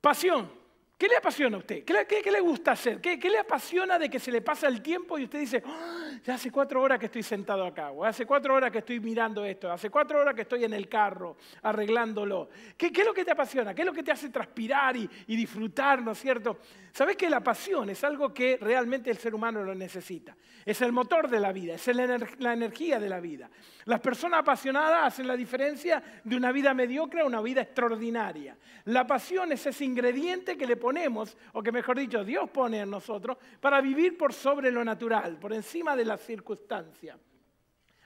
Pasión. ¿Qué le apasiona a usted? ¿Qué le, qué- qué le gusta hacer? ¿Qué, qué le apasiona de que se le pasa el tiempo y usted dice, "Ah, ya hace cuatro horas que estoy sentado acá, o hace cuatro horas que estoy mirando esto, hace cuatro horas que estoy en el carro arreglándolo? ¿Qué, qué es lo que te apasiona? ¿Qué es lo que te hace transpirar y, y disfrutar, ¿no es cierto? ¿Sabes que la pasión es algo que realmente el ser humano lo necesita? Es el motor de la vida, es el ener- la energía de la vida. Las personas apasionadas hacen la diferencia de una vida mediocre a una vida extraordinaria. La pasión es ese ingrediente que le ponemos, o que mejor dicho, Dios pone en nosotros, para vivir por sobre lo natural, por encima de las circunstancias.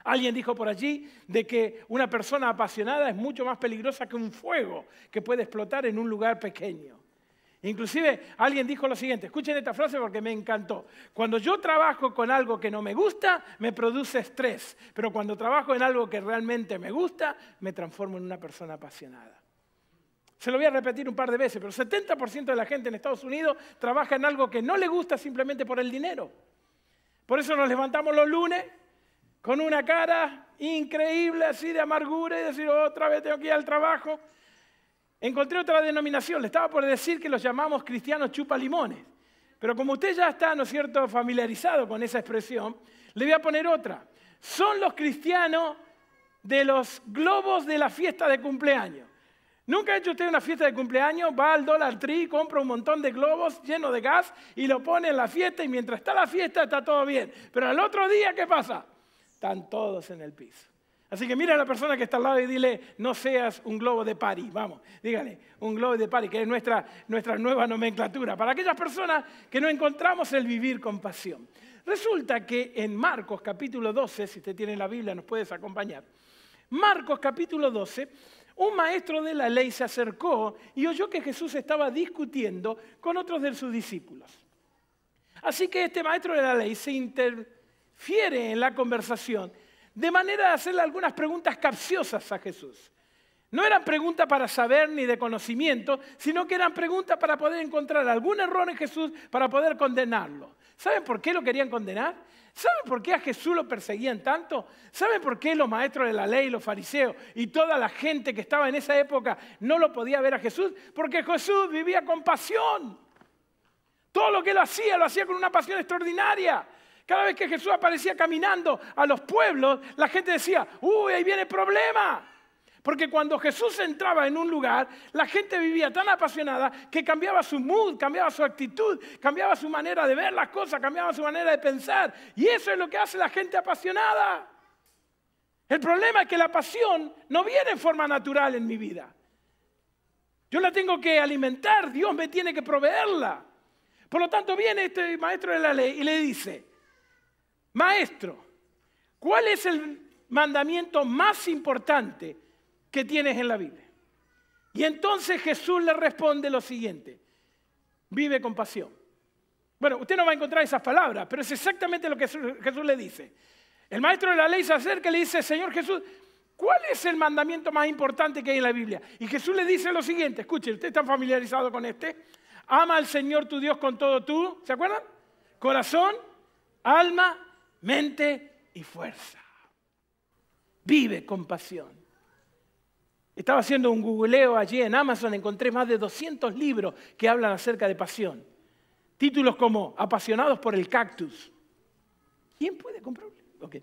Alguien dijo por allí de que una persona apasionada es mucho más peligrosa que un fuego que puede explotar en un lugar pequeño. Inclusive alguien dijo lo siguiente, escuchen esta frase porque me encantó. Cuando yo trabajo con algo que no me gusta, me produce estrés, pero cuando trabajo en algo que realmente me gusta, me transformo en una persona apasionada. Se lo voy a repetir un par de veces, pero 70% de la gente en Estados Unidos trabaja en algo que no le gusta simplemente por el dinero. Por eso nos levantamos los lunes con una cara increíble así de amargura y decir, otra vez tengo que ir al trabajo. Encontré otra denominación, le estaba por decir que los llamamos cristianos chupa limones. Pero como usted ya está, ¿no es cierto?, familiarizado con esa expresión, le voy a poner otra. Son los cristianos de los globos de la fiesta de cumpleaños. ¿Nunca ha hecho usted una fiesta de cumpleaños? Va al Dollar Tree, compra un montón de globos llenos de gas y lo pone en la fiesta y mientras está la fiesta está todo bien. Pero al otro día, ¿qué pasa? Están todos en el piso. Así que mira a la persona que está al lado y dile, no seas un globo de pari, vamos, dígale, un globo de pari, que es nuestra, nuestra nueva nomenclatura, para aquellas personas que no encontramos el vivir con pasión. Resulta que en Marcos capítulo 12, si usted tiene la Biblia nos puedes acompañar, Marcos capítulo 12, un maestro de la ley se acercó y oyó que Jesús estaba discutiendo con otros de sus discípulos. Así que este maestro de la ley se interfiere en la conversación de manera de hacerle algunas preguntas capciosas a Jesús. No eran preguntas para saber ni de conocimiento, sino que eran preguntas para poder encontrar algún error en Jesús para poder condenarlo. ¿Saben por qué lo querían condenar? ¿Saben por qué a Jesús lo perseguían tanto? ¿Saben por qué los maestros de la ley, los fariseos y toda la gente que estaba en esa época no lo podía ver a Jesús? Porque Jesús vivía con pasión. Todo lo que él hacía lo hacía con una pasión extraordinaria. Cada vez que Jesús aparecía caminando a los pueblos, la gente decía, uy, ahí viene el problema. Porque cuando Jesús entraba en un lugar, la gente vivía tan apasionada que cambiaba su mood, cambiaba su actitud, cambiaba su manera de ver las cosas, cambiaba su manera de pensar. Y eso es lo que hace la gente apasionada. El problema es que la pasión no viene en forma natural en mi vida. Yo la tengo que alimentar, Dios me tiene que proveerla. Por lo tanto, viene este maestro de la ley y le dice, maestro, ¿cuál es el mandamiento más importante que tienes en la Biblia? Y entonces Jesús le responde lo siguiente, vive con pasión. Bueno, usted no va a encontrar esas palabras, pero es exactamente lo que Jesús le dice. El maestro de la ley se acerca y le dice, Señor Jesús, ¿cuál es el mandamiento más importante que hay en la Biblia? Y Jesús le dice lo siguiente, escuche, ¿usted está familiarizado con este? Ama al Señor tu Dios con todo tú, ¿se acuerdan? Corazón, alma, mente y fuerza. Vive con pasión. Estaba haciendo un googleo allí en Amazon, encontré más de 200 libros que hablan acerca de pasión. Títulos como Apasionados por el cactus. ¿Quién puede comprarlo? Ok.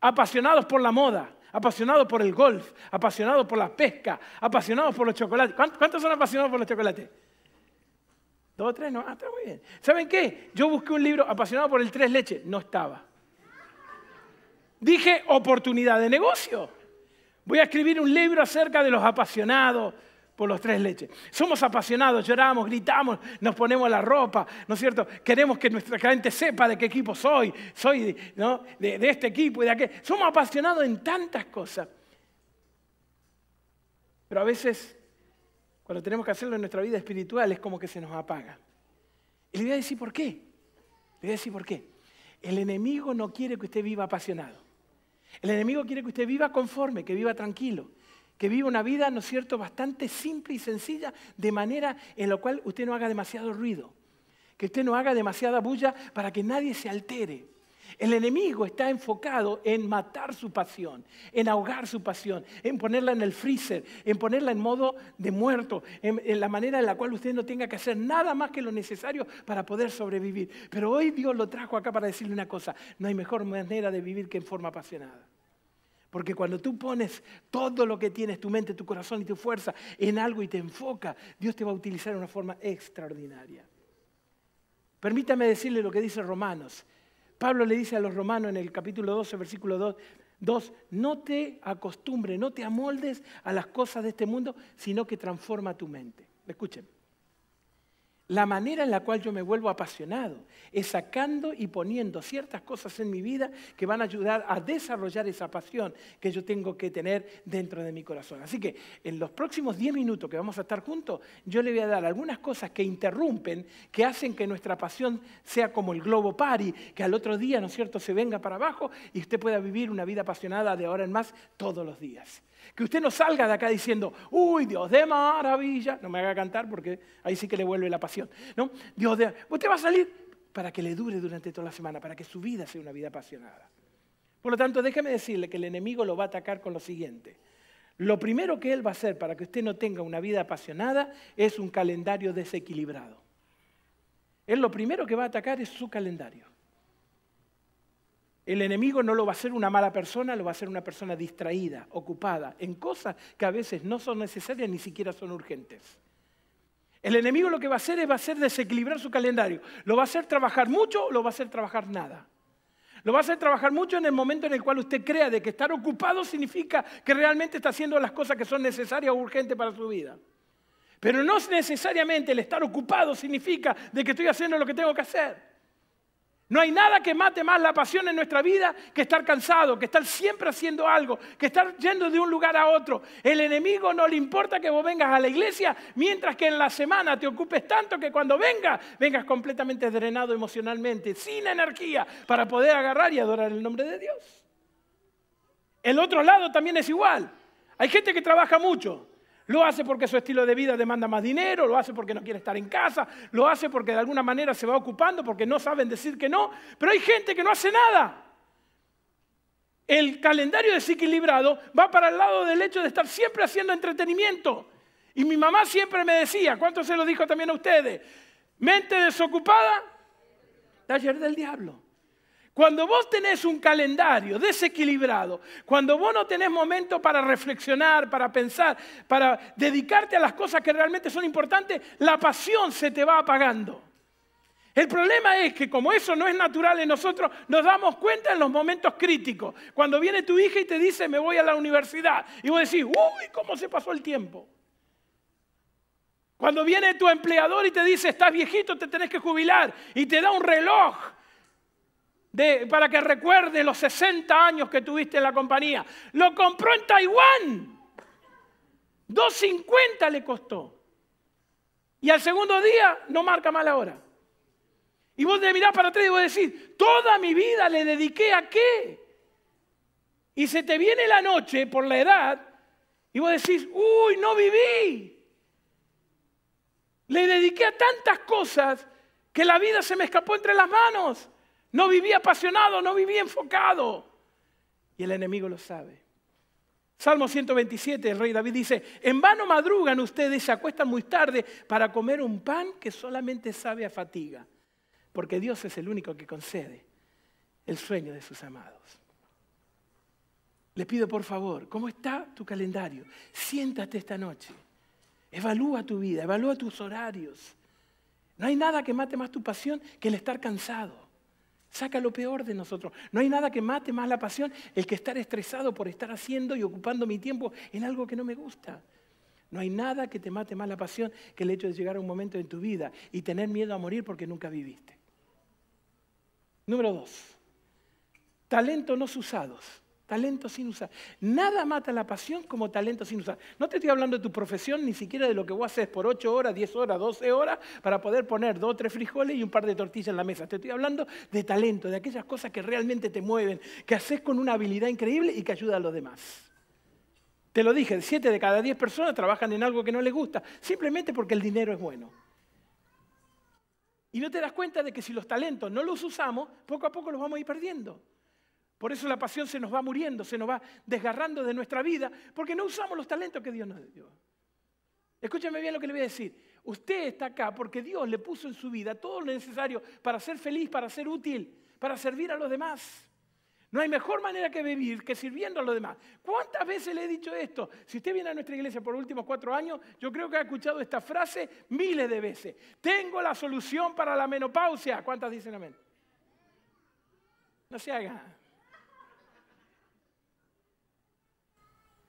Apasionados por la moda, apasionados por el golf, apasionados por la pesca, apasionados por los chocolates. ¿Cuántos son apasionados por los chocolates? ¿Dos tres? No, ah, está muy bien. ¿Saben qué? Yo busqué un libro apasionado por el tres leches, no estaba. Dije oportunidad de negocio. Voy a escribir un libro acerca de los apasionados por los tres leches. Somos apasionados, lloramos, gritamos, nos ponemos la ropa, ¿no es cierto? Queremos que nuestra gente sepa de qué equipo soy, soy ¿no? de, de este equipo y de aquel. Somos apasionados en tantas cosas. Pero a veces, cuando tenemos que hacerlo en nuestra vida espiritual, es como que se nos apaga. Y le voy a decir por qué. Le voy a decir por qué. El enemigo no quiere que usted viva apasionado. El enemigo quiere que usted viva conforme, que viva tranquilo, que viva una vida, ¿no es cierto?, bastante simple y sencilla, de manera en la cual usted no haga demasiado ruido, que usted no haga demasiada bulla para que nadie se altere. El enemigo está enfocado en matar su pasión, en ahogar su pasión, en ponerla en el freezer, en ponerla en modo de muerto, en, la manera en la cual usted no tenga que hacer nada más que lo necesario para poder sobrevivir. Pero hoy Dios lo trajo acá para decirle una cosa, no hay mejor manera de vivir que en forma apasionada. Porque cuando tú pones todo lo que tienes, tu mente, tu corazón y tu fuerza en algo y te enfoca, Dios te va a utilizar de una forma extraordinaria. Permítame decirle lo que dice Romanos. Pablo le dice a los romanos en el capítulo 12, versículo 2, no te acostumbres, no te amoldes a las cosas de este mundo, sino que transforma tu mente. Escuchen. La manera en la cual yo me vuelvo apasionado es sacando y poniendo ciertas cosas en mi vida que van a ayudar a desarrollar esa pasión que yo tengo que tener dentro de mi corazón. Así que en los próximos 10 minutos que vamos a estar juntos, yo le voy a dar algunas cosas que interrumpen, que hacen que nuestra pasión sea como el globo pari, que al otro día, ¿no es cierto?, se venga para abajo y usted pueda vivir una vida apasionada de ahora en más todos los días. Que usted no salga de acá diciendo, uy, Dios de maravilla. No me haga cantar porque ahí sí que le vuelve la pasión. ¿no? Dios de... Usted va a salir para que le dure durante toda la semana, para que su vida sea una vida apasionada. Por lo tanto, déjeme decirle que el enemigo lo va a atacar con lo siguiente. Lo primero que él va a hacer para que usted no tenga una vida apasionada es un calendario desequilibrado. Él lo primero que va a atacar es su calendario. El enemigo no lo va a hacer una mala persona, lo va a hacer una persona distraída, ocupada, en cosas que a veces no son necesarias ni siquiera son urgentes. El enemigo lo que va a hacer es va a hacer desequilibrar su calendario. Lo va a hacer trabajar mucho o lo va a hacer trabajar nada. Lo va a hacer trabajar mucho en el momento en el cual usted crea de que estar ocupado significa que realmente está haciendo las cosas que son necesarias o urgentes para su vida. Pero no necesariamente el estar ocupado significa de que estoy haciendo lo que tengo que hacer. No hay nada que mate más la pasión en nuestra vida que estar cansado, que estar siempre haciendo algo, que estar yendo de un lugar a otro. El enemigo no le importa que vos vengas a la iglesia, mientras que en la semana te ocupes tanto que cuando vengas, vengas completamente drenado emocionalmente, sin energía, para poder agarrar y adorar el nombre de Dios. El otro lado también es igual. Hay gente que trabaja mucho, lo hace porque su estilo de vida demanda más dinero, lo hace porque no quiere estar en casa, lo hace porque de alguna manera se va ocupando, porque no saben decir que no. Pero hay gente que no hace nada. El calendario desequilibrado va para el lado del hecho de estar siempre haciendo entretenimiento. Y mi mamá siempre me decía, ¿cuánto se lo dijo también a ustedes? Mente desocupada, taller del diablo. Cuando vos tenés un calendario desequilibrado, cuando vos no tenés momento para reflexionar, para pensar, para dedicarte a las cosas que realmente son importantes, la pasión se te va apagando. El problema es que como eso no es natural en nosotros, nos damos cuenta en los momentos críticos. Cuando viene tu hija y te dice, me voy a la universidad, y vos decís, uy, ¿cómo se pasó el tiempo? Cuando viene tu empleador y te dice, estás viejito, te tenés que jubilar, y te da un reloj para que recuerde los 60 años que tuviste en la compañía. Lo compró en Taiwán. 2.50 le costó. Y al segundo día no marca mal hora. Y vos te mirás para atrás y vos decís, toda mi vida le dediqué a qué. Y se te viene la noche por la edad y vos decís, uy, no viví. Le dediqué a tantas cosas que la vida se me escapó entre las manos. No vivía apasionado, no vivía enfocado. Y el enemigo lo sabe. Salmo 127, el rey David dice, en vano madrugan ustedes, se acuestan muy tarde para comer un pan que solamente sabe a fatiga, porque Dios es el único que concede el sueño de sus amados. Le pido por favor, ¿cómo está tu calendario? Siéntate esta noche, evalúa tu vida, evalúa tus horarios. No hay nada que mate más tu pasión que el estar cansado. Saca lo peor de nosotros. No hay nada que mate más la pasión el que estar estresado por estar haciendo y ocupando mi tiempo en algo que no me gusta. No hay nada que te mate más la pasión que el hecho de llegar a un momento en tu vida y tener miedo a morir porque nunca viviste. Número dos, talentos no usados. Talento sin usar. Nada mata la pasión como talento sin usar. No te estoy hablando de tu profesión, ni siquiera de lo que vos haces por 8 horas, 10 horas, 12 horas para poder poner dos o tres frijoles y un par de tortillas en la mesa. Te estoy hablando de talento, de aquellas cosas que realmente te mueven, que haces con una habilidad increíble y que ayuda a los demás. Te lo dije, 7 de cada 10 personas trabajan en algo que no les gusta, simplemente porque el dinero es bueno. Y no te das cuenta de que si los talentos no los usamos, poco a poco los vamos a ir perdiendo. Por eso la pasión se nos va muriendo, se nos va desgarrando de nuestra vida, porque no usamos los talentos que Dios nos dio. Escúchame bien lo que le voy a decir. Usted está acá porque Dios le puso en su vida todo lo necesario para ser feliz, para ser útil, para servir a los demás. No hay mejor manera que vivir que sirviendo a los demás. ¿Cuántas veces le he dicho esto? Si usted viene a nuestra iglesia por los últimos cuatro años, yo creo que ha escuchado esta frase miles de veces. Tengo la solución para la menopausia. ¿Cuántas dicen amén? No se haga.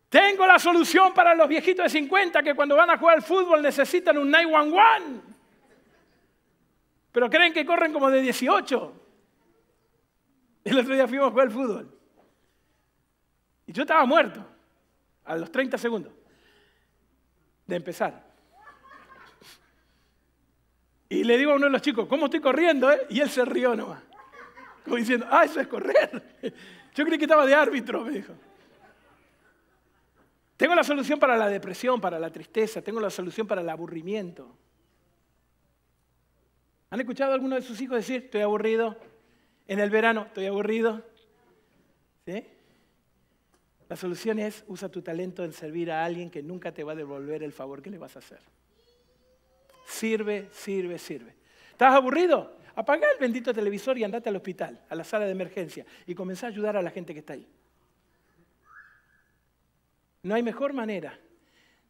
Tengo la solución para los viejitos de 50 que cuando van a jugar al fútbol necesitan un 911. Pero creen que corren como de 18. El otro día fuimos a jugar al fútbol. Y yo estaba muerto a los 30 segundos de empezar. Y le digo a uno de los chicos, ¿cómo estoy corriendo? Eh? Y él se rió nomás. Como diciendo, ah, eso es correr. Yo creí que estaba de árbitro, me dijo. Tengo la solución para la depresión, para la tristeza, tengo la solución para el aburrimiento. ¿Han escuchado a alguno de sus hijos decir, estoy aburrido? En el verano, estoy aburrido. ¿Sí? La solución es, usa tu talento en servir a alguien que nunca te va a devolver el favor que le vas a hacer. Sirve, sirve, sirve. ¿Estás aburrido? Apaga el bendito televisor y andate al hospital, a la sala de emergencia, y comenzá a ayudar a la gente que está ahí. No hay mejor manera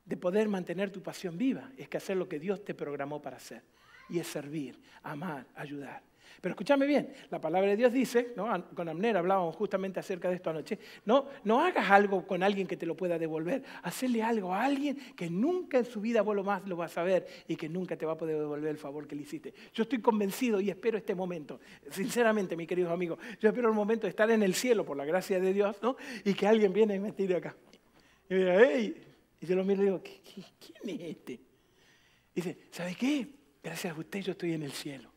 de poder mantener tu pasión viva, es que hacer lo que Dios te programó para hacer, y es servir, amar, ayudar. Pero escúchame bien, la palabra de Dios dice, con Amner hablábamos justamente acerca de esto anoche, no, no hagas algo con alguien que te lo pueda devolver, hacerle algo a alguien que nunca en su vida vos lo más lo vas a ver y que nunca te va a poder devolver el favor que le hiciste. Yo estoy convencido y espero este momento, sinceramente, mis queridos amigos, yo espero el momento de estar en el cielo por la gracia de Dios, ¿no? Y que alguien viene y me tire acá. Y Y yo lo miro y digo, ¿quién es este? Dice, ¿sabe qué? Gracias a usted yo estoy en el cielo.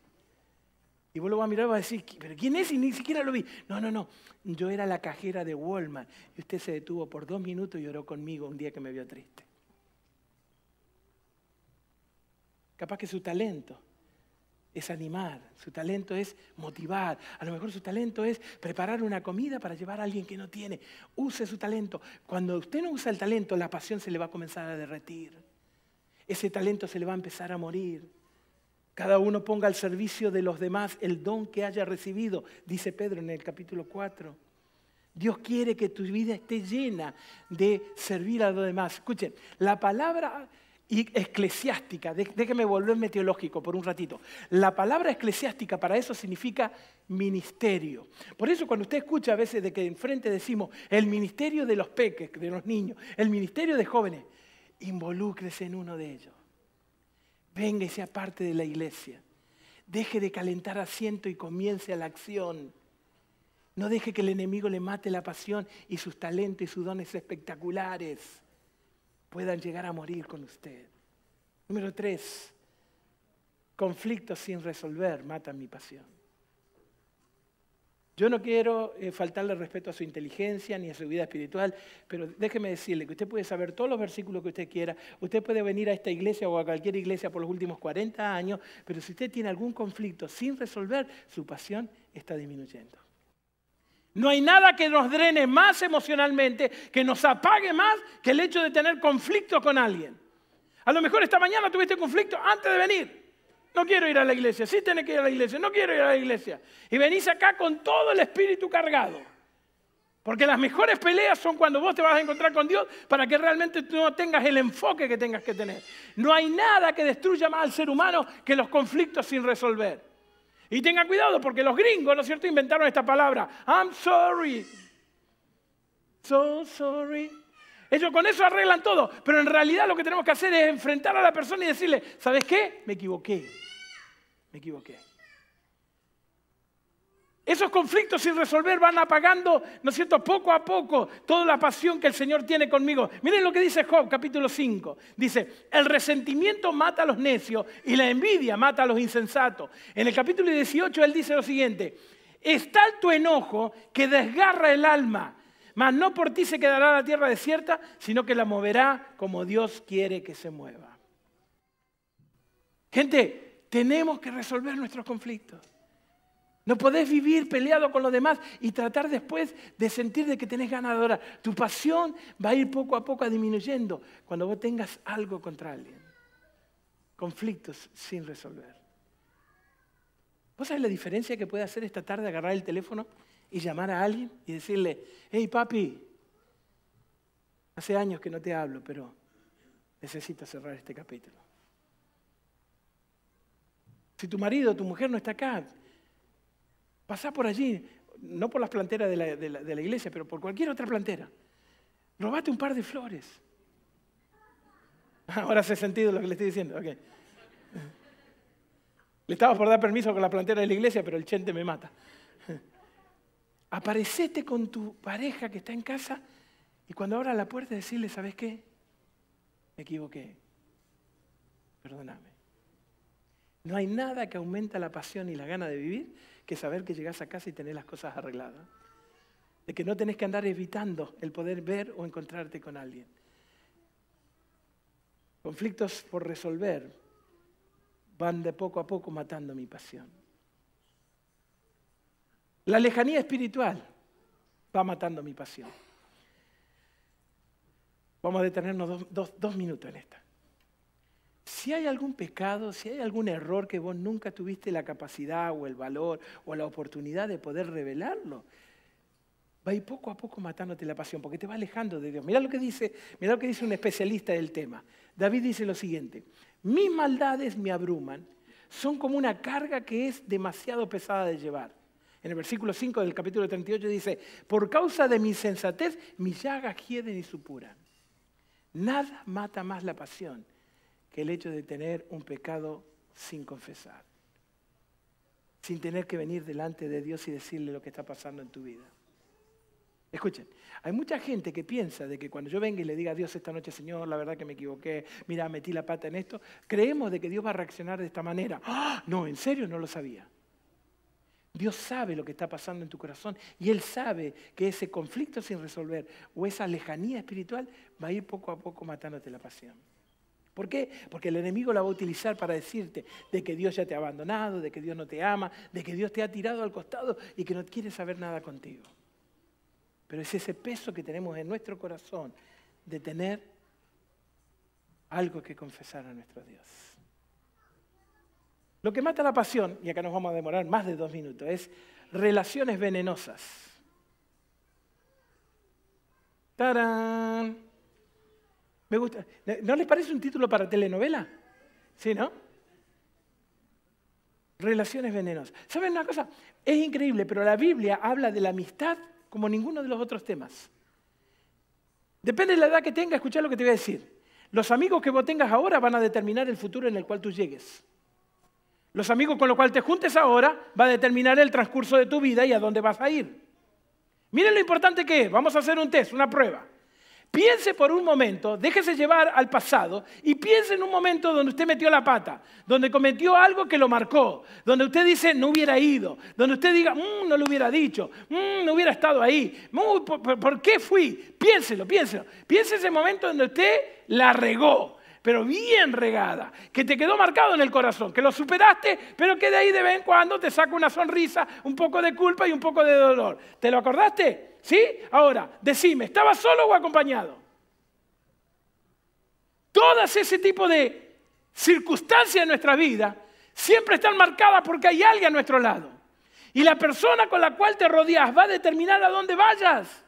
Y vos lo vas a mirar y vas a decir, ¿pero quién es? Y ni siquiera lo vi. No, no, no. Yo era la cajera de Walmart. Y usted se detuvo por dos minutos y oró conmigo un día que me vio triste. Capaz que su talento es animar, su talento es motivar, a lo mejor su talento es preparar una comida para llevar a alguien que no tiene. Use su talento. Cuando usted no usa el talento, la pasión se le va a comenzar a derretir. Ese talento se le va a empezar a morir. Cada uno ponga al servicio de los demás el don que haya recibido, dice Pedro en el capítulo 4. Dios quiere que tu vida esté llena de servir a los demás. Escuchen, la palabra eclesiástica, déjeme volverme teológico por un ratito. La palabra eclesiástica para eso significa ministerio. Por eso cuando usted escucha a veces de que enfrente decimos el ministerio de los peques, de los niños, el ministerio de jóvenes, involúcrese en uno de ellos. Venga y sea parte de la iglesia. Deje de calentar asiento y comience a la acción. No deje que el enemigo le mate la pasión y sus talentos y sus dones espectaculares puedan llegar a morir con usted. Número tres, conflictos sin resolver matan mi pasión. Yo no quiero eh, faltarle respeto a su inteligencia ni a su vida espiritual, pero déjeme decirle que usted puede saber todos los versículos que usted quiera, usted puede venir a esta iglesia o a cualquier iglesia por los últimos 40 años, pero si usted tiene algún conflicto sin resolver, su pasión está disminuyendo. No hay nada que nos drene más emocionalmente, que nos apague más que el hecho de tener conflicto con alguien. A lo mejor esta mañana tuviste conflicto antes de venir. No quiero ir a la iglesia. Sí tenés que ir a la iglesia. No quiero ir a la iglesia. Y venís acá con todo el espíritu cargado. Porque las mejores peleas son cuando vos te vas a encontrar con Dios para que realmente tú no tengas el enfoque que tengas que tener. No hay nada que destruya más al ser humano que los conflictos sin resolver. Y tengan cuidado porque los gringos, ¿no es cierto?, inventaron esta palabra. I'm sorry. So sorry. Ellos con eso arreglan todo. Pero en realidad lo que tenemos que hacer es enfrentar a la persona y decirle, ¿sabes qué? Me equivoqué me equivoqué. Esos conflictos sin resolver van apagando, ¿no es cierto?, poco a poco toda la pasión que el Señor tiene conmigo. Miren lo que dice Job, capítulo 5. Dice, el resentimiento mata a los necios y la envidia mata a los insensatos. En el capítulo 18 él dice lo siguiente, es tal tu enojo que desgarra el alma, mas no por ti se quedará la tierra desierta, sino que la moverá como Dios quiere que se mueva. Gente, Tenemos que resolver nuestros conflictos. No podés vivir peleado con los demás y tratar después de sentir de que tenés orar. Tu pasión va a ir poco a poco disminuyendo cuando vos tengas algo contra alguien. Conflictos sin resolver. ¿Vos sabés la diferencia que puede hacer esta tarde agarrar el teléfono y llamar a alguien y decirle, hey papi, hace años que no te hablo, pero necesito cerrar este capítulo? Si tu marido o tu mujer no está acá, Pasá por allí, no por las planteras de la, iglesia, pero por cualquier otra plantera. Robate un par de flores. Ahora hace sentido lo que le estoy diciendo. Le estaba por dar permiso con la plantera de la iglesia, pero el chente me mata. Aparecete con tu pareja que está en casa y cuando abra la puerta decirle, ¿sabes qué? Me equivoqué. Perdóname. No hay nada que aumenta la pasión y la gana de vivir que saber que llegas a casa y tenés las cosas arregladas. De que no tenés que andar evitando el poder ver o encontrarte con alguien. Conflictos por resolver van de poco a poco matando mi pasión. La lejanía espiritual va matando mi pasión. Vamos a detenernos dos minutos en esta. Si hay algún pecado, si hay algún error que vos nunca tuviste la capacidad o el valor o la oportunidad de poder revelarlo, va a poco a poco matándote la pasión, porque te va alejando de Dios. Mira lo que dice, lo que dice un especialista del tema. David dice lo siguiente: mis maldades me abruman, son como una carga que es demasiado pesada de llevar. En el versículo 5 del capítulo 38 dice, por causa de mi sensatez, mis llagas hieden y supuran. Nada mata más la pasión que el hecho de tener un pecado sin confesar, sin tener que venir delante de Dios y decirle lo que está pasando en tu vida. Escuchen, hay mucha gente que piensa de que cuando yo venga y le diga a Dios esta noche, Señor, la verdad que me equivoqué, mira, metí la pata en esto, creemos de que Dios va a reaccionar de esta manera. ¡Ah! No, en serio no lo sabía. Dios sabe lo que está pasando en tu corazón y Él sabe que ese conflicto sin resolver o esa lejanía espiritual va a ir poco a poco matándote la pasión. ¿Por qué? Porque el enemigo la va a utilizar para decirte de que Dios ya te ha abandonado, de que Dios no te ama, de que Dios te ha tirado al costado y que no quiere saber nada contigo. Pero es ese peso que tenemos en nuestro corazón de tener algo que confesar a nuestro Dios. Lo que mata la pasión, y acá nos vamos a demorar más de dos minutos, es relaciones venenosas. ¡Tarán! ¿No les parece un título para telenovela? ¿Sí, no? Relaciones venenosas. ¿Saben una cosa? Es increíble, pero la Biblia habla de la amistad como ninguno de los otros temas. Depende de la edad que tengas, escucha lo que te voy a decir. Los amigos que vos tengas ahora van a determinar el futuro en el cual tú llegues. Los amigos con los cuales te juntes ahora va a determinar el transcurso de tu vida y a dónde vas a ir. Miren lo importante que es. Vamos a hacer un test, una prueba. Piense por un momento, déjese llevar al pasado y piense en un momento donde usted metió la pata, donde cometió algo que lo marcó, donde usted dice no hubiera ido, donde usted diga mm, no lo hubiera dicho, mm, no hubiera estado ahí, mm, por, qué fui? Piénselo, piénselo. Piense ese momento donde usted la regó, pero bien regada, que te quedó marcado en el corazón, que lo superaste, pero que de ahí de vez en cuando te saca una sonrisa, un poco de culpa y un poco de dolor. ¿Te lo acordaste? ¿Sí? Ahora, decime, ¿estaba solo o acompañado? Todas ese tipo de circunstancias en nuestra vida siempre están marcadas porque hay alguien a nuestro lado. Y la persona con la cual te rodeas va a determinar a dónde vayas.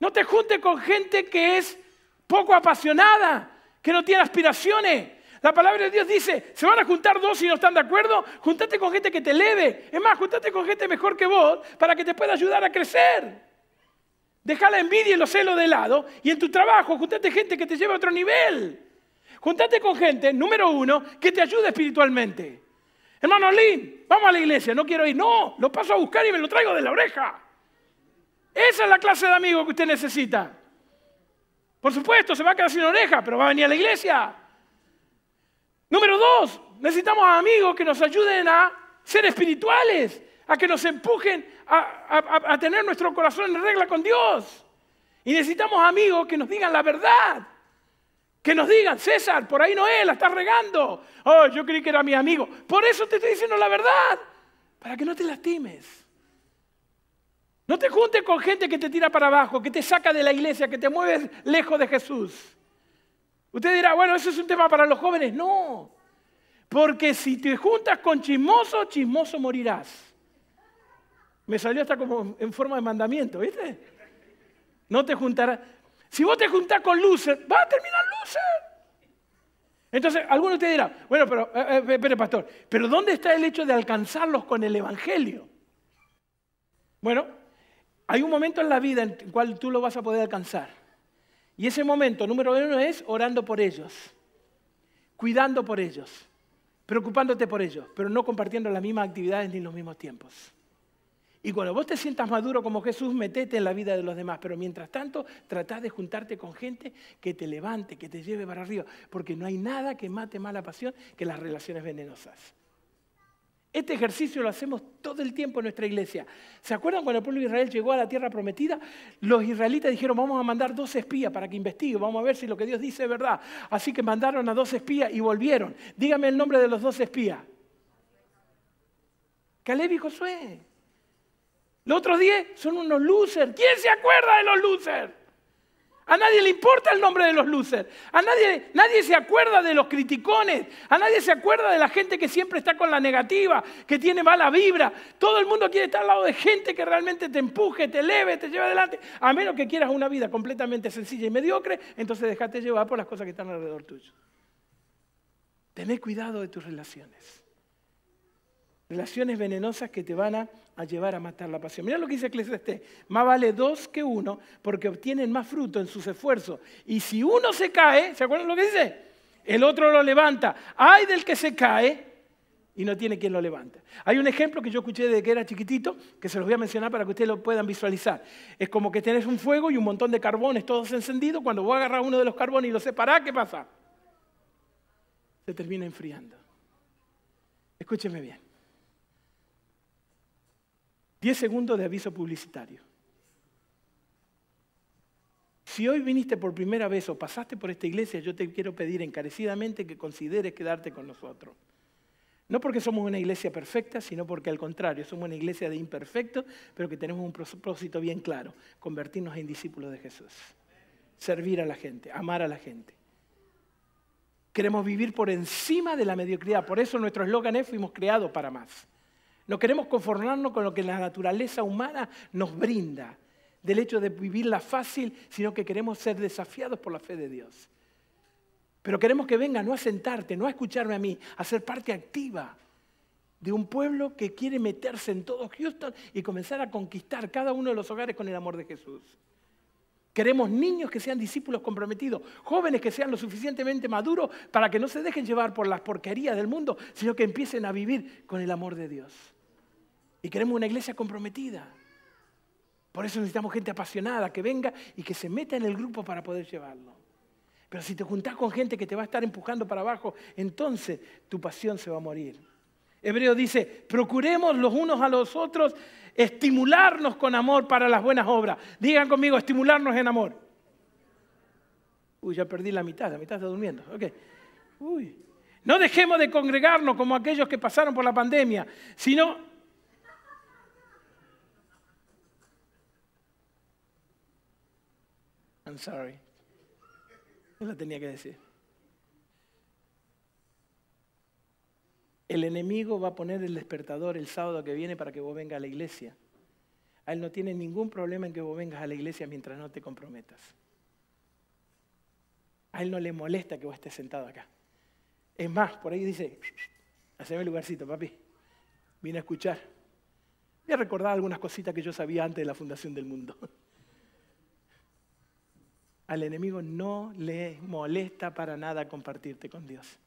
No te juntes con gente que es poco apasionada, que no tiene aspiraciones. La palabra de Dios dice, se van a juntar dos y no están de acuerdo, juntate con gente que te eleve. Es más, juntate con gente mejor que vos para que te pueda ayudar a crecer. Deja la envidia y los celos de lado y en tu trabajo juntate gente que te lleve a otro nivel. Juntate con gente, número uno, que te ayude espiritualmente. Hermano Lin, vamos a la iglesia, no quiero ir. No, lo paso a buscar y me lo traigo de la oreja. Esa es la clase de amigo que usted necesita. Por supuesto, se va a quedar sin oreja, pero va a venir a la iglesia. Número dos, necesitamos amigos que nos ayuden a ser espirituales, a que nos empujen a, tener nuestro corazón en regla con Dios. Y necesitamos amigos que nos digan la verdad, Que nos digan, César, por ahí no es, la estás regando. Oh, yo creí que era mi amigo. Por eso te estoy diciendo la verdad, para que no te lastimes. No te juntes con gente que te tira para abajo, que te saca de la iglesia, que te mueves lejos de Jesús. Usted dirá, bueno, eso es un tema para los jóvenes. No, porque si te juntas con chismoso, chismoso morirás. Me salió hasta como en forma de mandamiento, ¿viste? No te juntarás. Si vos te juntás con loser, va a terminar loser. Entonces, algunos te dirán, bueno, pero, eh, eh, espere, pastor, pero ¿dónde está el hecho de alcanzarlos con el Evangelio? Bueno, hay un momento en la vida en el cual tú lo vas a poder alcanzar. Y ese momento, número uno, es orando por ellos, cuidando por ellos, preocupándote por ellos, pero no compartiendo las mismas actividades ni los mismos tiempos. Y cuando vos te sientas maduro como Jesús, metete en la vida de los demás. Pero mientras tanto, tratá de juntarte con gente que te levante, que te lleve para arriba. Porque no hay nada que mate más la pasión que las relaciones venenosas. Este ejercicio lo hacemos todo el tiempo en nuestra iglesia. ¿Se acuerdan cuando el pueblo de Israel llegó a la tierra prometida? Los israelitas dijeron, vamos a mandar dos espías para que investiguen, vamos a ver si lo que Dios dice es verdad. Así que mandaron a dos espías y volvieron. Dígame el nombre de los dos espías. Caleb y Josué. Los otros diez son unos losers. ¿Quién se acuerda de los losers? A nadie le importa el nombre de los losers. A nadie, nadie se acuerda de los criticones. A nadie se acuerda de la gente que siempre está con la negativa, que tiene mala vibra. Todo el mundo quiere estar al lado de gente que realmente te empuje, te eleve, te lleve adelante. A menos que quieras una vida completamente sencilla y mediocre, entonces déjate llevar por las cosas que están alrededor tuyo. Tened cuidado de tus relaciones. Relaciones venenosas que te van a, llevar a matar la pasión. Mira lo que dice Eclesiastés. Más vale dos que uno porque obtienen más fruto en sus esfuerzos. Y si uno se cae, ¿se acuerdan lo que dice? El otro lo levanta. Hay del que se cae y no tiene quien lo levante. Hay un ejemplo que yo escuché desde que era chiquitito, que se los voy a mencionar para que ustedes lo puedan visualizar. Es como que tenés un fuego y un montón de carbones todos encendidos. Cuando vos agarras uno de los carbones y lo separás, ¿qué pasa? Se termina enfriando. Escúcheme bien. 10 segundos de aviso publicitario. Si hoy viniste por primera vez o pasaste por esta iglesia, yo te quiero pedir encarecidamente que consideres quedarte con nosotros. No porque somos una iglesia perfecta, sino porque al contrario, somos una iglesia de imperfectos, pero que tenemos un propósito bien claro, convertirnos en discípulos de Jesús. Servir a la gente, amar a la gente. Queremos vivir por encima de la mediocridad, por eso nuestro eslogan es fuimos creados para más. No queremos conformarnos con lo que la naturaleza humana nos brinda, del hecho de vivirla fácil, sino que queremos ser desafiados por la fe de Dios. Pero queremos que venga no a sentarte, no a escucharme a mí, a ser parte activa de un pueblo que quiere meterse en todo Houston y comenzar a conquistar cada uno de los hogares con el amor de Jesús. Queremos niños que sean discípulos comprometidos, jóvenes que sean lo suficientemente maduros para que no se dejen llevar por las porquerías del mundo, sino que empiecen a vivir con el amor de Dios. Y queremos una iglesia comprometida. Por eso necesitamos gente apasionada que venga y que se meta en el grupo para poder llevarlo. Pero si te juntás con gente que te va a estar empujando para abajo, entonces tu pasión se va a morir. Hebreo dice, procuremos los unos a los otros estimularnos con amor para las buenas obras. Digan conmigo, estimularnos en amor. Uy, ya perdí la mitad, la mitad está durmiendo. Okay. Uy. No dejemos de congregarnos como aquellos que pasaron por la pandemia, sino I'm sorry. Yo la tenía que decir. El enemigo va a poner el despertador el sábado que viene para que vos vengas a la iglesia. A él no tiene ningún problema en que vos vengas a la iglesia mientras no te comprometas. A él no le molesta que vos estés sentado acá. Es más, por ahí dice, haceme lugarcito, papi. Vine a escuchar. Voy a recordar algunas cositas que yo sabía antes de la fundación del mundo. Al enemigo no le molesta para nada compartirte con Dios.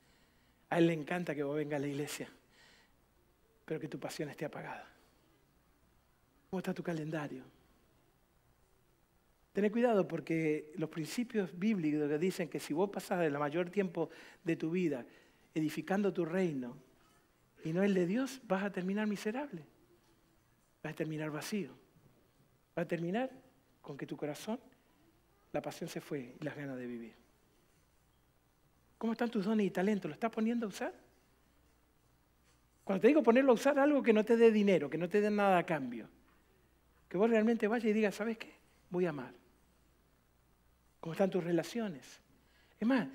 A él le encanta que vos vengas a la iglesia, pero que tu pasión esté apagada. ¿Cómo está tu calendario? Ten cuidado porque los principios bíblicos dicen que si vos pasás el mayor tiempo de tu vida edificando tu reino y no el de Dios, vas a terminar miserable. Vas a terminar vacío. Vas a terminar con que tu corazón la pasión se fue y las ganas de vivir. ¿Cómo están tus dones y talentos? ¿Lo estás poniendo a usar? Cuando te digo ponerlo a usar, algo que no te dé dinero, que no te dé nada a cambio. Que vos realmente vayas y digas, ¿sabes qué? Voy a amar. ¿Cómo están tus relaciones? Es más,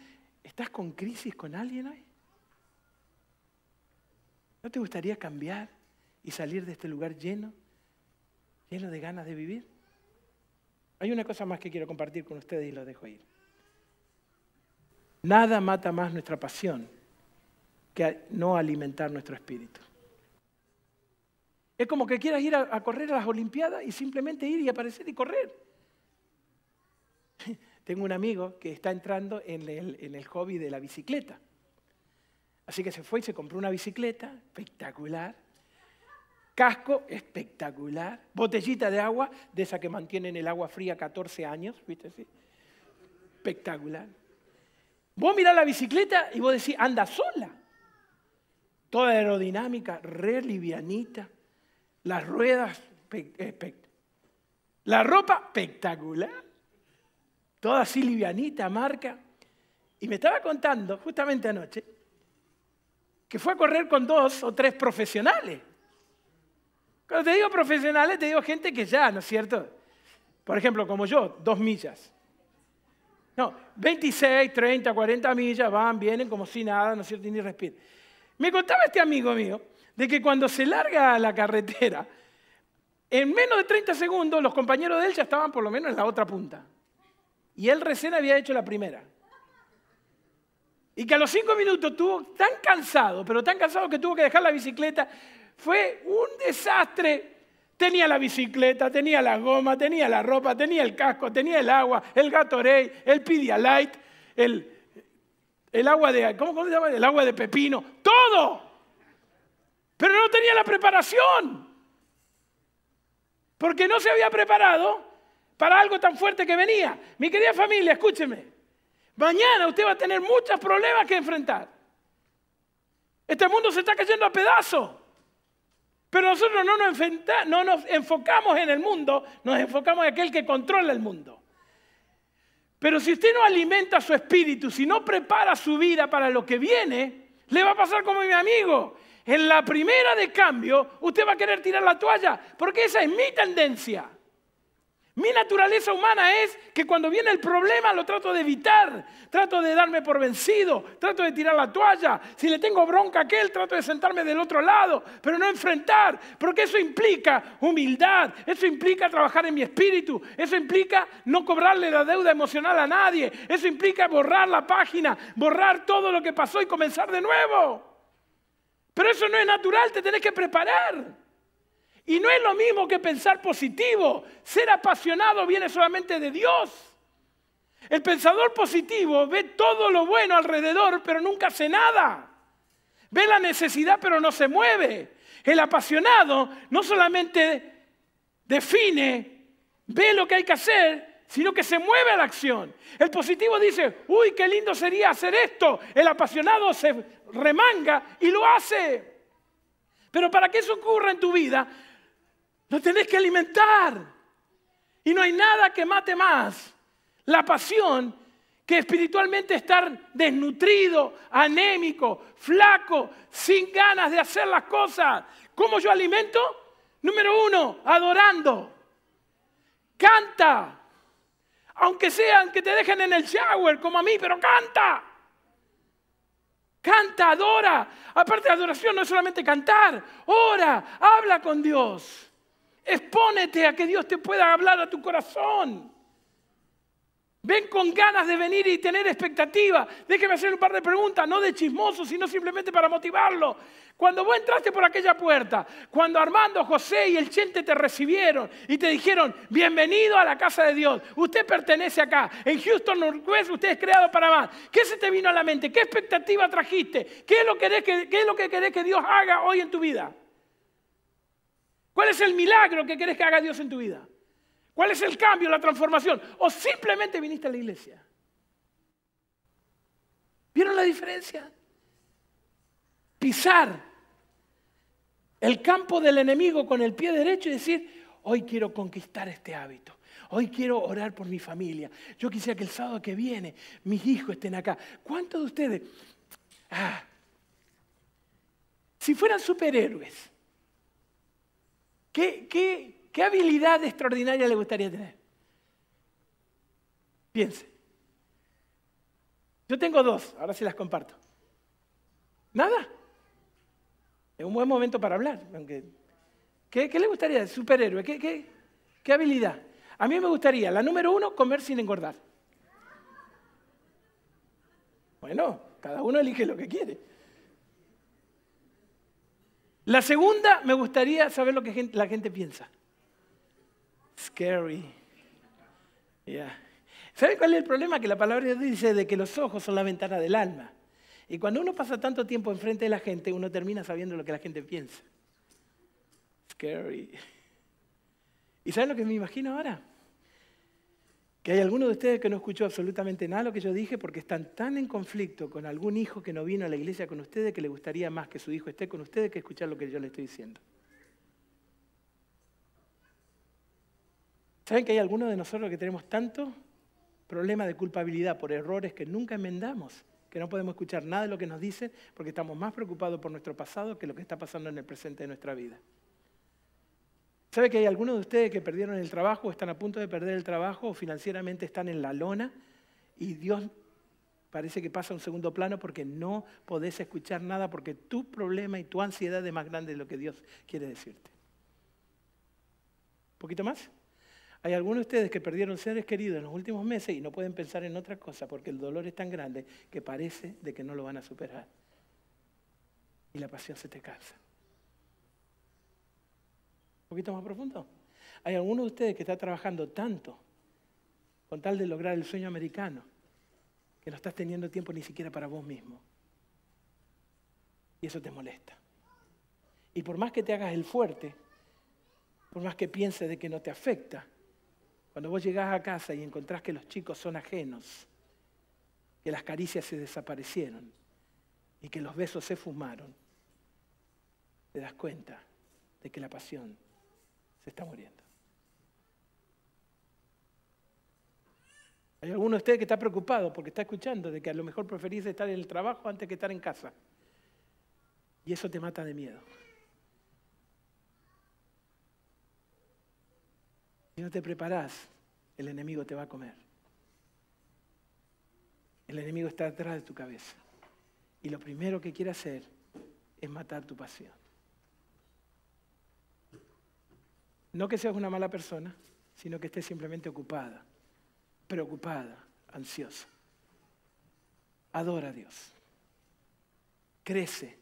¿estás con crisis con alguien hoy? ¿No te gustaría cambiar y salir de este lugar lleno, lleno de ganas de vivir? Hay una cosa más que quiero compartir con ustedes y lo dejo ir. Nada mata más nuestra pasión que no alimentar nuestro espíritu. Es como que quieras ir a, correr a las Olimpiadas y simplemente ir y aparecer y correr. Tengo un amigo que está entrando en el, en el hobby de la bicicleta. Así que se fue y se compró una bicicleta espectacular, casco espectacular, botellita de agua, de esa que mantienen el agua fría 14 años, ¿viste? Sí. Espectacular. Vos mirás la bicicleta y vos decís, anda sola. Toda aerodinámica, re livianita. Las ruedas, la ropa espectacular. Toda así livianita, marca. Y me estaba contando, justamente anoche, que fue a correr con dos o tres profesionales. Cuando te digo profesionales, te digo gente que ya, ¿no es cierto? Por ejemplo, como yo, dos millas. No, 26, 30, 40 millas van, vienen como si nada, ¿no es cierto? ni respiran. Me contaba este amigo mío de que cuando se larga la carretera, en menos de 30 segundos los compañeros de él ya estaban por lo menos en la otra punta. Y él recién había hecho la primera. Y que a los cinco minutos estuvo tan cansado, pero tan cansado que tuvo que dejar la bicicleta. Fue un desastre Tenía la bicicleta, tenía la goma, tenía la ropa, tenía el casco, tenía el agua, el Gatorade, el Pedialyte, el, el agua de, ¿cómo, se llama? El agua de pepino, todo. Pero no tenía la preparación. Porque no se había preparado para algo tan fuerte que venía. Mi querida familia, escúcheme. Mañana usted va a tener muchos problemas que enfrentar. Este mundo se está cayendo a pedazos. Pero nosotros no nos, no nos enfocamos en el mundo, nos enfocamos en aquel que controla el mundo. Pero si usted no alimenta su espíritu, si no prepara su vida para lo que viene, le va a pasar como mi amigo. En la primera de cambio, usted va a querer tirar la toalla, porque esa es mi tendencia. Mi naturaleza humana es que cuando viene el problema lo trato de evitar, trato de darme por vencido, trato de tirar la toalla. Si le tengo bronca a aquel, trato de sentarme del otro lado, pero no enfrentar, porque eso implica humildad, eso implica trabajar en mi espíritu, eso implica no cobrarle la deuda emocional a nadie, eso implica borrar la página, borrar todo lo que pasó y comenzar de nuevo. Pero eso no es natural, te tenés que preparar. Y no es lo mismo que pensar positivo. Ser apasionado viene solamente de Dios. El pensador positivo ve todo lo bueno alrededor, pero nunca hace nada. Ve la necesidad, pero no se mueve. El apasionado no solamente define, ve lo que hay que hacer, sino que se mueve a la acción. El positivo dice, uy, qué lindo sería hacer esto. El apasionado se remanga y lo hace. Pero para que eso ocurra en tu vida, lo tenés que alimentar. Y no hay nada que mate más la pasión que espiritualmente estar desnutrido, anémico, flaco, sin ganas de hacer las cosas. ¿Cómo yo alimento? Número uno, adorando. Canta. Aunque sean que te dejen en el shower como a mí, pero canta. Canta, adora. Aparte de adoración no es solamente cantar, ora, habla con Dios. Expónete a que Dios te pueda hablar a tu corazón. Ven con ganas de venir y tener expectativa. Déjeme hacer un par de preguntas, no de chismoso, sino simplemente para motivarlo. Cuando vos entraste por aquella puerta, cuando Armando, José y el Chente te recibieron y te dijeron, bienvenido a la casa de Dios, usted pertenece acá, en Houston Northwest usted es creado para más. ¿Qué se te vino a la mente? ¿Qué expectativa trajiste? ¿Qué es lo que, qué es lo que querés que Dios haga hoy en tu vida? ¿Cuál es el milagro que querés que haga Dios en tu vida? ¿Cuál es el cambio, la transformación? ¿O simplemente viniste a la iglesia? ¿Vieron la diferencia? Pisar el campo del enemigo con el pie derecho y decir, hoy quiero conquistar este hábito. Hoy quiero orar por mi familia. Yo quisiera que el sábado que viene mis hijos estén acá. ¿Cuántos de ustedes? Ah, si fueran superhéroes, ¿qué, qué, qué habilidad extraordinaria le gustaría tener? Piense. Yo tengo dos, ahora sí las comparto. Nada. Es un buen momento para hablar. Aunque... ¿Qué, le gustaría? Superhéroe. ¿Qué, qué, qué habilidad? A mí me gustaría, la número uno, comer sin engordar. Bueno, cada uno elige lo que quiere. La segunda, me gustaría saber lo que la gente piensa. Scary. Yeah. ¿Sabe cuál es el problema? Que la palabra de Dios dice de que los ojos son la ventana del alma. Y cuando uno pasa tanto tiempo enfrente de la gente, uno termina sabiendo lo que la gente piensa. Scary. ¿Y saben lo que me imagino ahora? Que hay alguno de ustedes que no escuchó absolutamente nada de lo que yo dije porque están tan en conflicto con algún hijo que no vino a la iglesia con ustedes que le gustaría más que su hijo esté con ustedes que escuchar lo que yo le estoy diciendo. ¿Saben que hay algunos de nosotros que tenemos tanto problema de culpabilidad por errores que nunca enmendamos? que no podemos escuchar nada de lo que nos dicen porque estamos más preocupados por nuestro pasado que lo que está pasando en el presente de nuestra vida. ¿Sabe que hay algunos de ustedes que perdieron el trabajo, están a punto de perder el trabajo o financieramente están en la lona y Dios parece que pasa a un segundo plano porque no podés escuchar nada porque tu problema y tu ansiedad es más grande de lo que Dios quiere decirte? ¿Un poquito más? Hay algunos de ustedes que perdieron seres queridos en los últimos meses y no pueden pensar en otra cosa porque el dolor es tan grande que parece de que no lo van a superar. Y la pasión se te cansa poquito más profundo? Hay alguno de ustedes que está trabajando tanto con tal de lograr el sueño americano que no estás teniendo tiempo ni siquiera para vos mismo. Y eso te molesta. Y por más que te hagas el fuerte, por más que pienses de que no te afecta, cuando vos llegás a casa y encontrás que los chicos son ajenos, que las caricias se desaparecieron y que los besos se fumaron, te das cuenta de que la pasión se está muriendo. Hay alguno de ustedes que está preocupado porque está escuchando de que a lo mejor preferís estar en el trabajo antes que estar en casa. Y eso te mata de miedo. Si no te preparás, el enemigo te va a comer. El enemigo está detrás de tu cabeza. Y lo primero que quiere hacer es matar tu pasión. No que seas una mala persona, sino que estés simplemente ocupada, preocupada, ansiosa. Adora a Dios. Crece.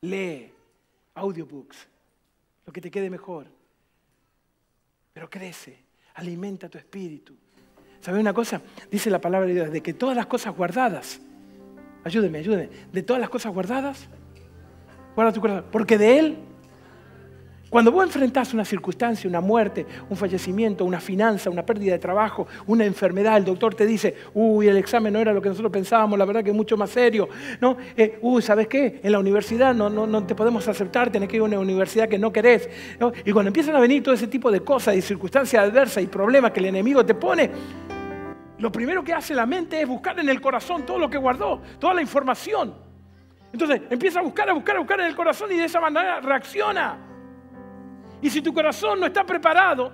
Lee audiobooks, lo que te quede mejor. Pero crece, alimenta tu espíritu. ¿Sabes una cosa? Dice la palabra de Dios, de que todas las cosas guardadas, ayúdeme, ayúdeme, de todas las cosas guardadas, guarda tu corazón, porque de Él cuando vos enfrentás una circunstancia, una muerte, un fallecimiento, una finanza, una pérdida de trabajo, una enfermedad, el doctor te dice, uy, el examen no era lo que nosotros pensábamos, la verdad que es mucho más serio. ¿No? Eh, uy, ¿sabes qué? En la universidad no, no, te podemos aceptar, tenés que ir a una universidad que no querés. Y cuando empiezan a venir todo ese tipo de cosas y circunstancias adversas y problemas que el enemigo te pone, lo primero que hace la mente es buscar en el corazón todo lo que guardó, toda la información. Entonces empieza a buscar, a buscar, a buscar en el corazón y de esa manera reacciona. Y si tu corazón no está preparado,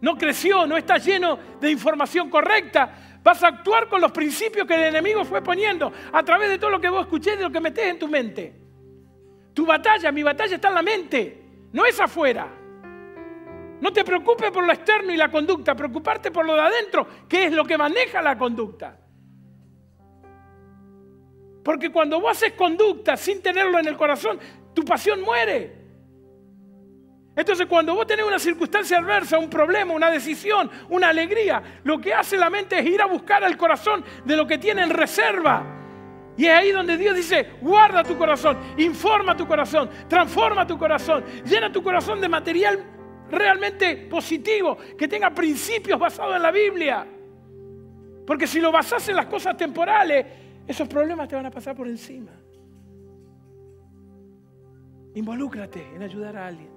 no creció, no está lleno de información correcta, vas a actuar con los principios que el enemigo fue poniendo a través de todo lo que vos escuché y de lo que metés en tu mente. Tu batalla, mi batalla está en la mente, no es afuera. No te preocupes por lo externo y la conducta, preocuparte por lo de adentro, que es lo que maneja la conducta. Porque cuando vos haces conducta sin tenerlo en el corazón, tu pasión muere. Entonces cuando vos tenés una circunstancia adversa, un problema, una decisión, una alegría, lo que hace la mente es ir a buscar al corazón de lo que tiene en reserva. Y es ahí donde Dios dice, guarda tu corazón, informa tu corazón, transforma tu corazón, llena tu corazón de material realmente positivo, que tenga principios basados en la Biblia. Porque si lo basas en las cosas temporales, esos problemas te van a pasar por encima. Involúcrate en ayudar a alguien.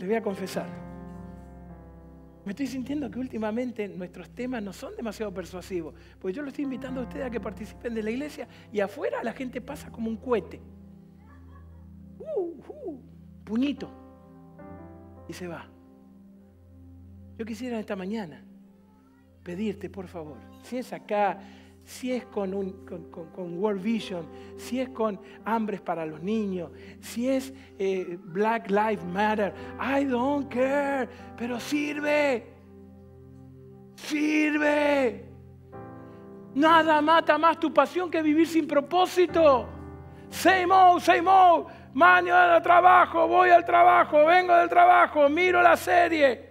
Les voy a confesar. Me estoy sintiendo que últimamente nuestros temas no son demasiado persuasivos, porque yo lo estoy invitando a ustedes a que participen de la iglesia y afuera la gente pasa como un cohete. Uh, uh, puñito. Y se va. Yo quisiera esta mañana pedirte, por favor, si es acá, si es con, World Vision, si es con Hambres para los Niños, si es eh, Black Lives Matter, I don't care, pero sirve, sirve. Nada mata más tu pasión que vivir sin propósito. Same old, same old. Mañana trabajo, voy al trabajo, vengo del trabajo, miro la serie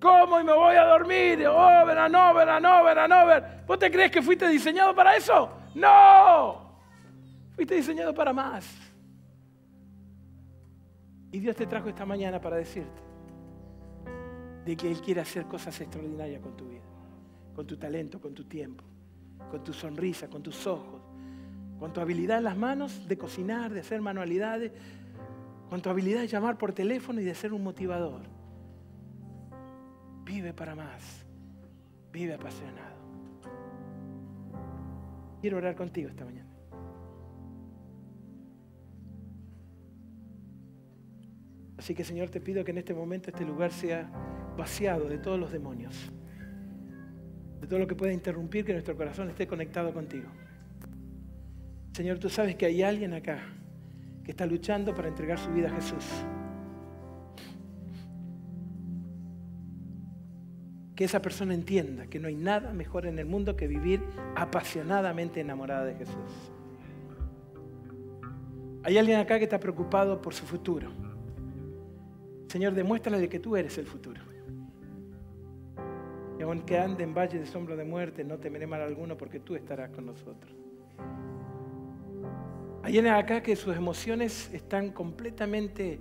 ¿Cómo? Y me voy a dormir. Over and over and over and over. ¿Vos te crees que fuiste diseñado para eso? No. Fuiste diseñado para más. Y Dios te trajo esta mañana para decirte de que Él quiere hacer cosas extraordinarias con tu vida, con tu talento, con tu tiempo, con tu sonrisa, con tus ojos, con tu habilidad en las manos de cocinar, de hacer manualidades, con tu habilidad de llamar por teléfono y de ser un motivador. Vive para más. Vive apasionado. Quiero orar contigo esta mañana. Así que Señor, te pido que en este momento este lugar sea vaciado de todos los demonios, de todo lo que pueda interrumpir que nuestro corazón esté conectado contigo. Señor, tú sabes que hay alguien acá que está luchando para entregar su vida a Jesús. Que esa persona entienda que no hay nada mejor en el mundo que vivir apasionadamente enamorada de Jesús. Hay alguien acá que está preocupado por su futuro. Señor, demuéstrale que tú eres el futuro. Y aunque ande en valle de sombra de muerte, no temeré mal alguno porque tú estarás con nosotros. Hay alguien acá que sus emociones están completamente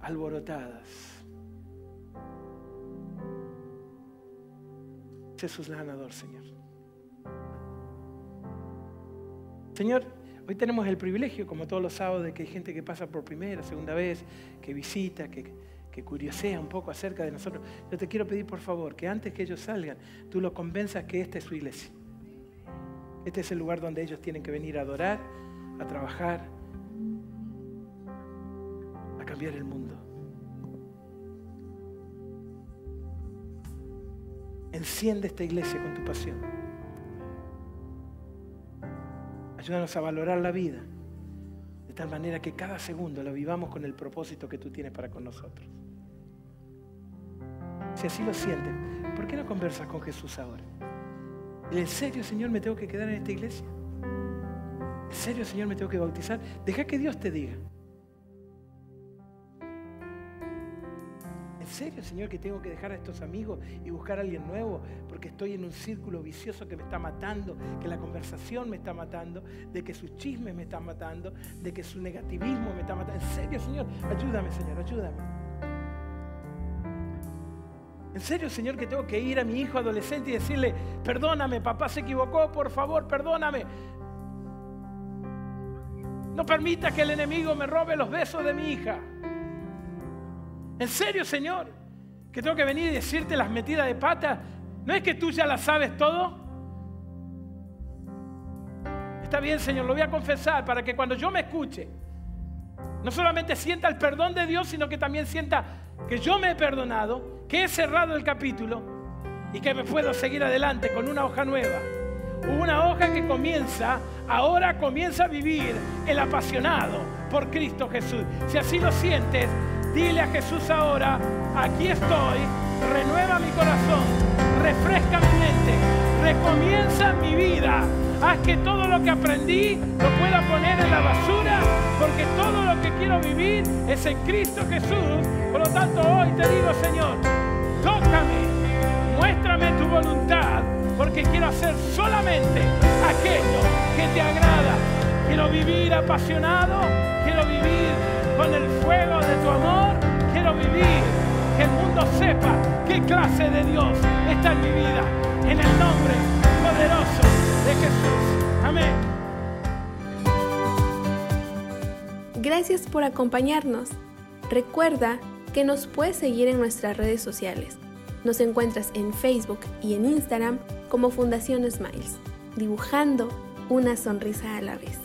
alborotadas Jesús ganador, Señor. Señor, hoy tenemos el privilegio, como todos los sábados, de que hay gente que pasa por primera, segunda vez, que visita, que, que curiosea un poco acerca de nosotros. Yo te quiero pedir, por favor, que antes que ellos salgan, tú los convenzas que esta es su iglesia. Este es el lugar donde ellos tienen que venir a adorar, a trabajar, a cambiar el mundo. Enciende esta iglesia con tu pasión. Ayúdanos a valorar la vida de tal manera que cada segundo la vivamos con el propósito que tú tienes para con nosotros. Si así lo sientes, ¿por qué no conversas con Jesús ahora? ¿En serio, Señor, me tengo que quedar en esta iglesia? ¿En serio, Señor, me tengo que bautizar? Deja que Dios te diga. Serio, Señor, que tengo que dejar a estos amigos y buscar a alguien nuevo? Porque estoy en un círculo vicioso que me está matando, que la conversación me está matando, de que sus chismes me están matando, de que su negativismo me está matando. En serio, Señor, ayúdame, Señor, ayúdame. En serio, Señor, que tengo que ir a mi hijo adolescente y decirle, perdóname, papá se equivocó, por favor, perdóname. No permita que el enemigo me robe los besos de mi hija. ¿En serio, Señor? ¿Que tengo que venir y decirte las metidas de pata? ¿No es que tú ya las sabes todo? Está bien, Señor, lo voy a confesar para que cuando yo me escuche, no solamente sienta el perdón de Dios, sino que también sienta que yo me he perdonado, que he cerrado el capítulo y que me puedo seguir adelante con una hoja nueva. Una hoja que comienza, ahora comienza a vivir el apasionado por Cristo Jesús. Si así lo sientes, Dile a Jesús ahora, aquí estoy, renueva mi corazón, refresca mi mente, recomienza mi vida. Haz que todo lo que aprendí lo pueda poner en la basura, porque todo lo que quiero vivir es en Cristo Jesús. Por lo tanto, hoy te digo, Señor, tócame, muéstrame tu voluntad, porque quiero hacer solamente aquello que te agrada. Quiero vivir apasionado, con el fuego de tu amor, quiero vivir, que el mundo sepa qué clase de Dios está en mi vida. En el nombre poderoso de Jesús. Amén. Gracias por acompañarnos. Recuerda que nos puedes seguir en nuestras redes sociales. Nos encuentras en Facebook y en Instagram como Fundación Smiles, dibujando una sonrisa a la vez.